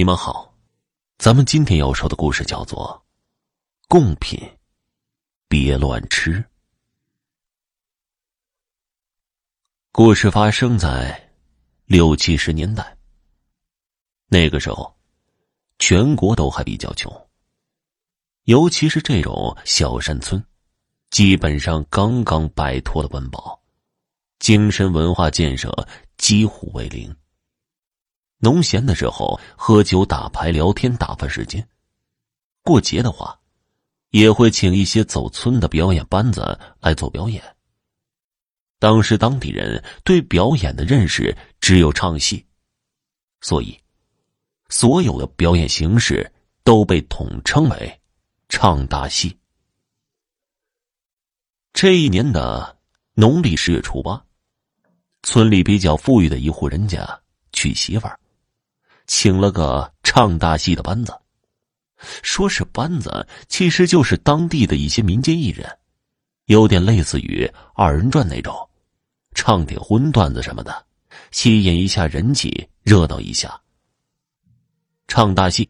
你们好，咱们今天要说的故事叫做《贡品别乱吃》。故事发生在六七十年代，那个时候，全国都还比较穷，尤其是这种小山村，基本上刚刚摆脱了温饱，精神文化建设几乎为零。农闲的时候，喝酒、打牌、聊天，打发时间；过节的话，也会请一些走村的表演班子来做表演。当时当地人对表演的认识只有唱戏，所以所有的表演形式都被统称为唱大戏。这一年的农历十月初八，村里比较富裕的一户人家娶媳妇儿。请了个唱大戏的班子，说是班子，其实就是当地的一些民间艺人，有点类似于二人转那种，唱点荤段子什么的，吸引一下人气，热闹一下。唱大戏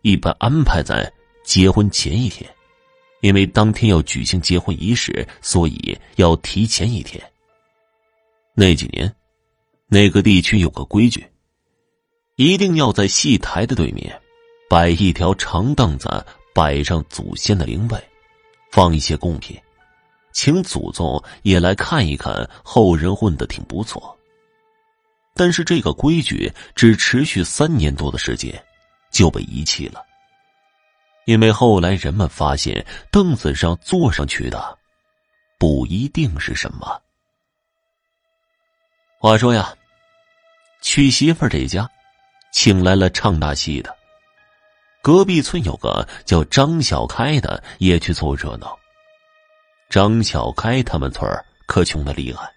一般安排在结婚前一天，因为当天要举行结婚仪式，所以要提前一天。那几年，那个地区有个规矩。一定要在戏台的对面摆一条长凳子，摆上祖先的灵位，放一些贡品，请祖宗也来看一看。后人混的挺不错，但是这个规矩只持续三年多的时间，就被遗弃了。因为后来人们发现，凳子上坐上去的不一定是什么。话说呀，娶媳妇这家。请来了唱大戏的，隔壁村有个叫张小开的也去凑热闹。张小开他们村可穷的厉害，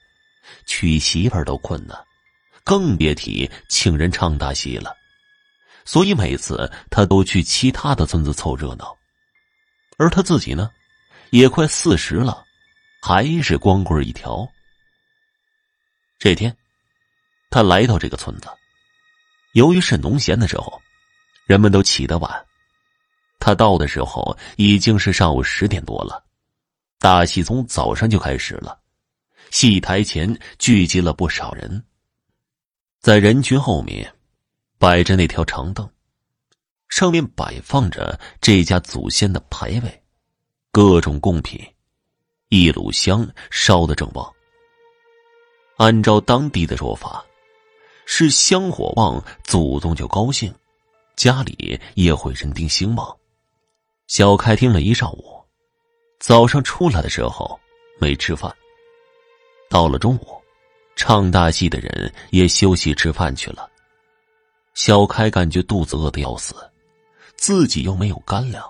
娶媳妇都困难，更别提请人唱大戏了。所以每次他都去其他的村子凑热闹，而他自己呢，也快四十了，还是光棍一条。这天，他来到这个村子。由于是农闲的时候，人们都起得晚。他到的时候已经是上午十点多了，大戏从早上就开始了。戏台前聚集了不少人，在人群后面摆着那条长凳，上面摆放着这家祖先的牌位，各种贡品，一炉香烧得正旺。按照当地的说法。是香火旺，祖宗就高兴，家里也会人丁兴旺。小开听了一上午，早上出来的时候没吃饭。到了中午，唱大戏的人也休息吃饭去了。小开感觉肚子饿得要死，自己又没有干粮，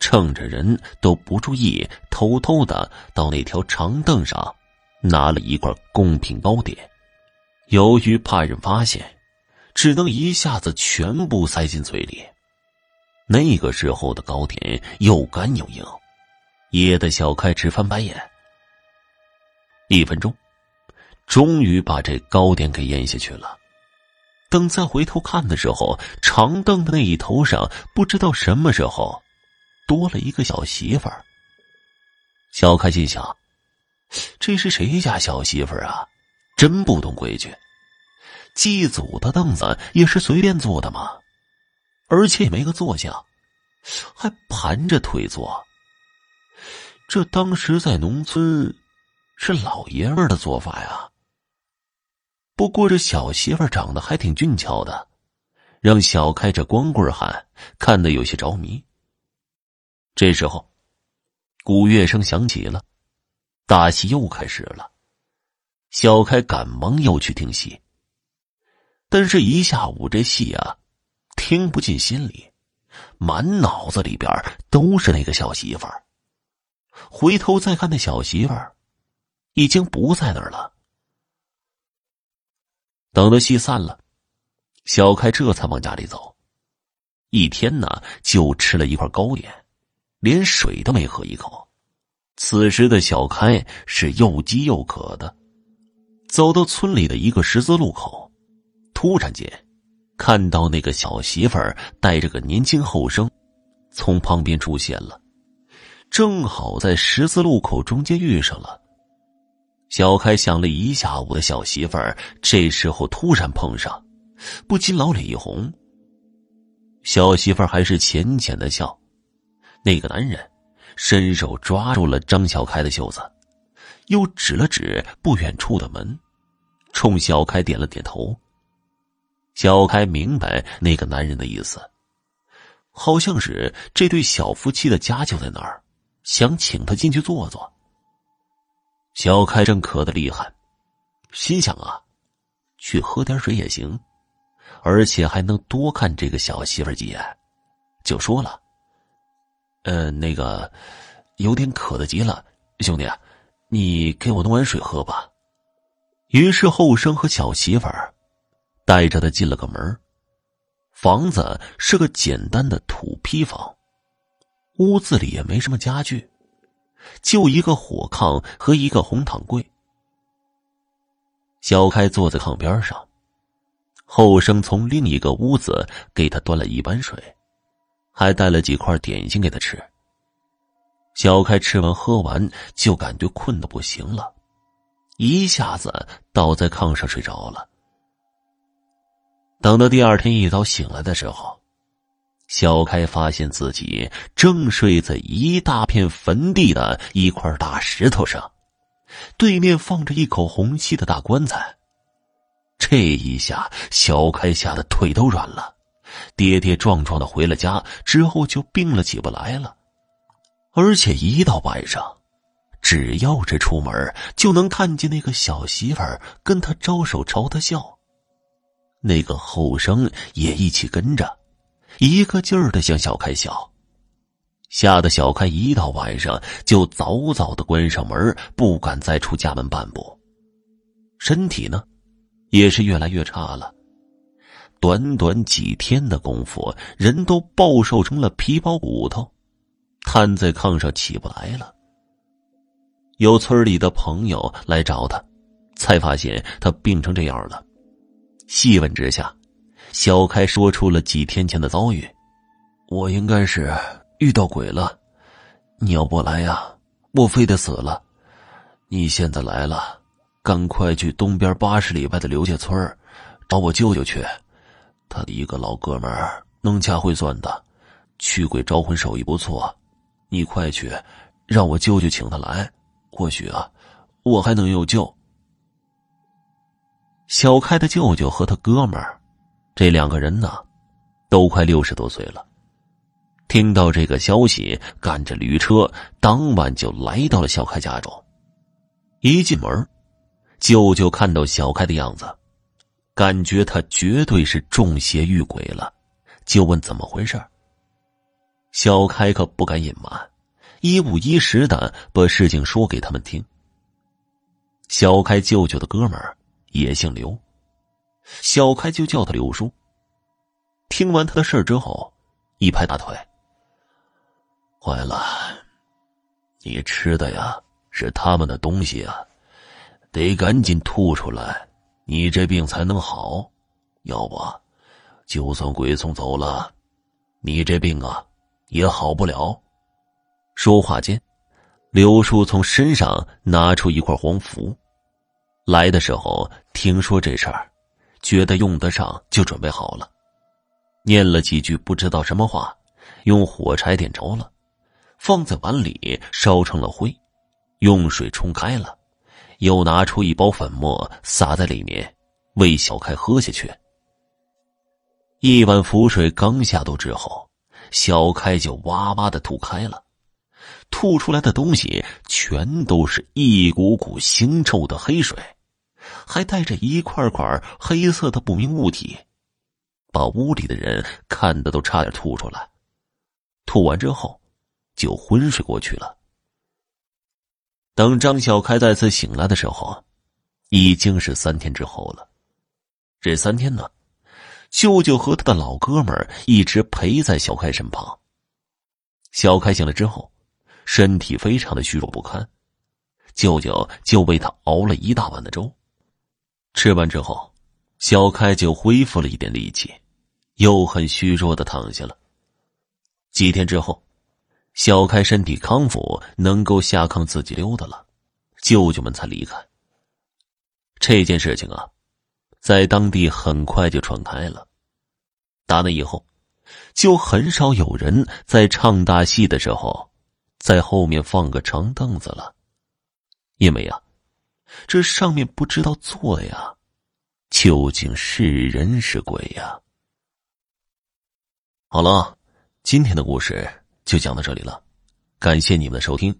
趁着人都不注意，偷偷的到那条长凳上，拿了一块贡品糕点。由于怕人发现，只能一下子全部塞进嘴里。那个时候的糕点又干又硬，噎得小开直翻白眼。一分钟，终于把这糕点给咽下去了。等再回头看的时候，长凳的那一头上，不知道什么时候多了一个小媳妇儿。小开心想：这是谁家小媳妇儿啊？真不懂规矩，祭祖的凳子也是随便坐的吗？而且也没个坐相，还盘着腿坐。这当时在农村是老爷们的做法呀。不过这小媳妇长得还挺俊俏的，让小开这光棍汉看得有些着迷。这时候，鼓乐声响起了，大戏又开始了。小开赶忙又去听戏，但是一下午这戏啊，听不进心里，满脑子里边都是那个小媳妇儿。回头再看那小媳妇儿，已经不在那儿了。等到戏散了，小开这才往家里走。一天呢，就吃了一块糕点，连水都没喝一口。此时的小开是又饥又渴的。走到村里的一个十字路口，突然间，看到那个小媳妇儿带着个年轻后生，从旁边出现了，正好在十字路口中间遇上了。小开想了一下午的小媳妇儿，这时候突然碰上，不禁老脸一红。小媳妇儿还是浅浅的笑，那个男人伸手抓住了张小开的袖子，又指了指不远处的门，冲小开点了点头。小开明白那个男人的意思，好像是这对小夫妻的家就在那儿，想请他进去坐坐。小开正渴的厉害，心想啊，去喝点水也行，而且还能多看这个小媳妇几眼，就说了：“呃，那个有点渴的急了，兄弟啊，你给我弄碗水喝吧。”于是后生和小媳妇儿。带着他进了个门房子是个简单的土坯房，屋子里也没什么家具，就一个火炕和一个红躺柜。小开坐在炕边上，后生从另一个屋子给他端了一碗水，还带了几块点心给他吃。小开吃完喝完，就感觉困得不行了，一下子倒在炕上睡着了。等到第二天一早醒来的时候，小开发现自己正睡在一大片坟地的一块大石头上，对面放着一口红漆的大棺材。这一下，小开吓得腿都软了，跌跌撞撞的回了家，之后就病了起不来了。而且一到晚上，只要是出门，就能看见那个小媳妇儿跟他招手，朝他笑。那个后生也一起跟着，一个劲儿的向小开笑，吓得小开一到晚上就早早的关上门，不敢再出家门半步。身体呢，也是越来越差了。短短几天的功夫，人都暴瘦成了皮包骨头，瘫在炕上起不来了。有村里的朋友来找他，才发现他病成这样了。细问之下，小开说出了几天前的遭遇。我应该是遇到鬼了，你要不来呀，我非得死了。你现在来了，赶快去东边八十里外的刘家村找我舅舅去。他的一个老哥们儿能掐会算的，驱鬼招魂手艺不错。你快去，让我舅舅请他来，或许啊，我还能有救。小开的舅舅和他哥们儿，这两个人呢，都快六十多岁了。听到这个消息，赶着驴车，当晚就来到了小开家中。一进门，舅舅看到小开的样子，感觉他绝对是中邪遇鬼了，就问怎么回事。小开可不敢隐瞒，一五一十的把事情说给他们听。小开舅舅的哥们儿。也姓刘，小开就叫他刘叔。听完他的事之后，一拍大腿：“坏了，你吃的呀是他们的东西啊，得赶紧吐出来，你这病才能好。要不，就算鬼送走了，你这病啊也好不了。”说话间，刘叔从身上拿出一块黄符。来的时候听说这事儿，觉得用得上，就准备好了，念了几句不知道什么话，用火柴点着了，放在碗里烧成了灰，用水冲开了，又拿出一包粉末撒在里面，喂小开喝下去。一碗符水刚下肚之后，小开就哇哇的吐开了，吐出来的东西全都是一股股腥臭的黑水。还带着一块块黑色的不明物体，把屋里的人看的都差点吐出来。吐完之后，就昏睡过去了。等张小开再次醒来的时候，已经是三天之后了。这三天呢，舅舅和他的老哥们一直陪在小开身旁。小开醒了之后，身体非常的虚弱不堪，舅舅就为他熬了一大碗的粥。吃完之后，小开就恢复了一点力气。又很虚弱的躺下了。几天之后，小开身体康复，能够下炕自己溜达了，舅舅们才离开。这件事情啊，在当地很快就传开了。打那以后，就很少有人在唱大戏的时候，在后面放个长凳子了，因为呀，这上面不知道坐呀，究竟是人是鬼呀？好了。今天的故事就讲到这里了，感谢你们的收听。